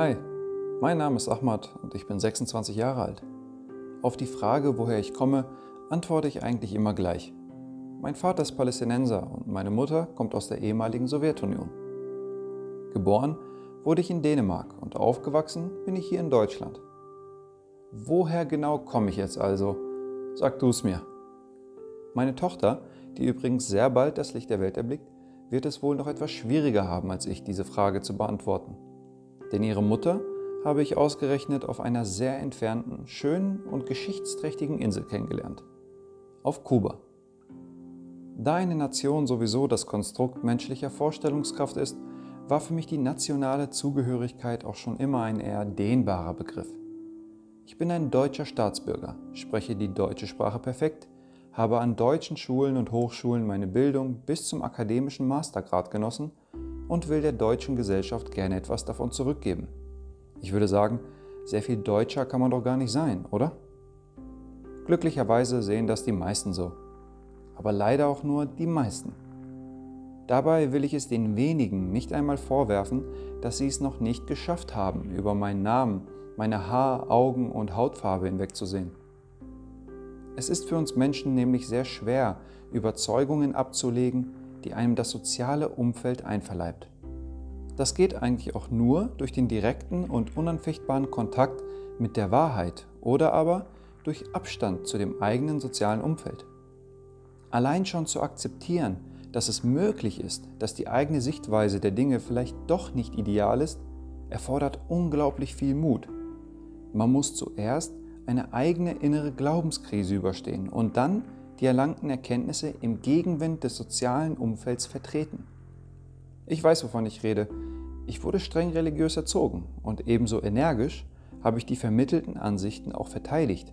Hi, mein Name ist Ahmad und ich bin 26 Jahre alt. Auf die Frage, woher ich komme, antworte ich eigentlich immer gleich. Mein Vater ist Palästinenser und meine Mutter kommt aus der ehemaligen Sowjetunion. Geboren wurde ich in Dänemark und aufgewachsen bin ich hier in Deutschland. Woher genau komme ich jetzt also? Sag du es mir. Meine Tochter, die übrigens sehr bald das Licht der Welt erblickt, wird es wohl noch etwas schwieriger haben als ich, diese Frage zu beantworten. Denn ihre Mutter habe ich ausgerechnet auf einer sehr entfernten, schönen und geschichtsträchtigen Insel kennengelernt. Auf Kuba. Da eine Nation sowieso das Konstrukt menschlicher Vorstellungskraft ist, war für mich die nationale Zugehörigkeit auch schon immer ein eher dehnbarer Begriff. Ich bin ein deutscher Staatsbürger, spreche die deutsche Sprache perfekt, habe an deutschen Schulen und Hochschulen meine Bildung bis zum akademischen Mastergrad genossen und will der deutschen Gesellschaft gerne etwas davon zurückgeben. Ich würde sagen, sehr viel deutscher kann man doch gar nicht sein, oder? Glücklicherweise sehen das die meisten so. Aber leider auch nur die meisten. Dabei will ich es den wenigen nicht einmal vorwerfen, dass sie es noch nicht geschafft haben, über meinen Namen, meine Haar-, Augen- und Hautfarbe hinwegzusehen. Es ist für uns Menschen nämlich sehr schwer, Überzeugungen abzulegen, die einem das soziale Umfeld einverleibt. Das geht eigentlich auch nur durch den direkten und unanfechtbaren Kontakt mit der Wahrheit oder aber durch Abstand zu dem eigenen sozialen Umfeld. Allein schon zu akzeptieren, dass es möglich ist, dass die eigene Sichtweise der Dinge vielleicht doch nicht ideal ist, erfordert unglaublich viel Mut. Man muss zuerst eine eigene innere Glaubenskrise überstehen und dann die erlangten Erkenntnisse im Gegenwind des sozialen Umfelds vertreten. Ich weiß, wovon ich rede. Ich wurde streng religiös erzogen und ebenso energisch habe ich die vermittelten Ansichten auch verteidigt.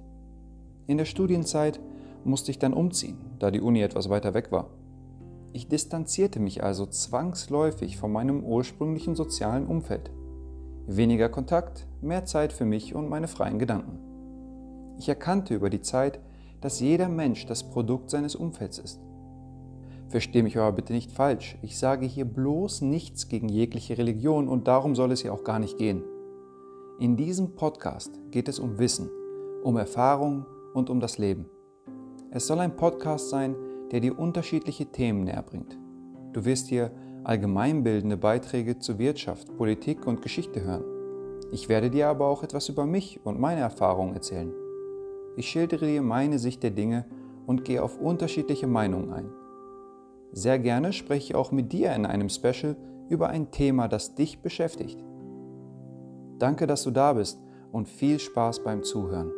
In der Studienzeit musste ich dann umziehen, da die Uni etwas weiter weg war. Ich distanzierte mich also zwangsläufig von meinem ursprünglichen sozialen Umfeld. Weniger Kontakt, mehr Zeit für mich und meine freien Gedanken. Ich erkannte über die Zeit, dass jeder Mensch das Produkt seines Umfelds ist. Verstehe mich aber bitte nicht falsch. Ich sage hier bloß nichts gegen jegliche Religion und darum soll es ja auch gar nicht gehen. In diesem Podcast geht es um Wissen, um Erfahrung und um das Leben. Es soll ein Podcast sein, der dir unterschiedliche Themen näher bringt. Du wirst hier allgemeinbildende Beiträge zu Wirtschaft, Politik und Geschichte hören. Ich werde dir aber auch etwas über mich und meine Erfahrungen erzählen. Ich schildere dir meine Sicht der Dinge und gehe auf unterschiedliche Meinungen ein. Sehr gerne spreche ich auch mit dir in einem Special über ein Thema, das dich beschäftigt. Danke, dass du da bist und viel Spaß beim Zuhören.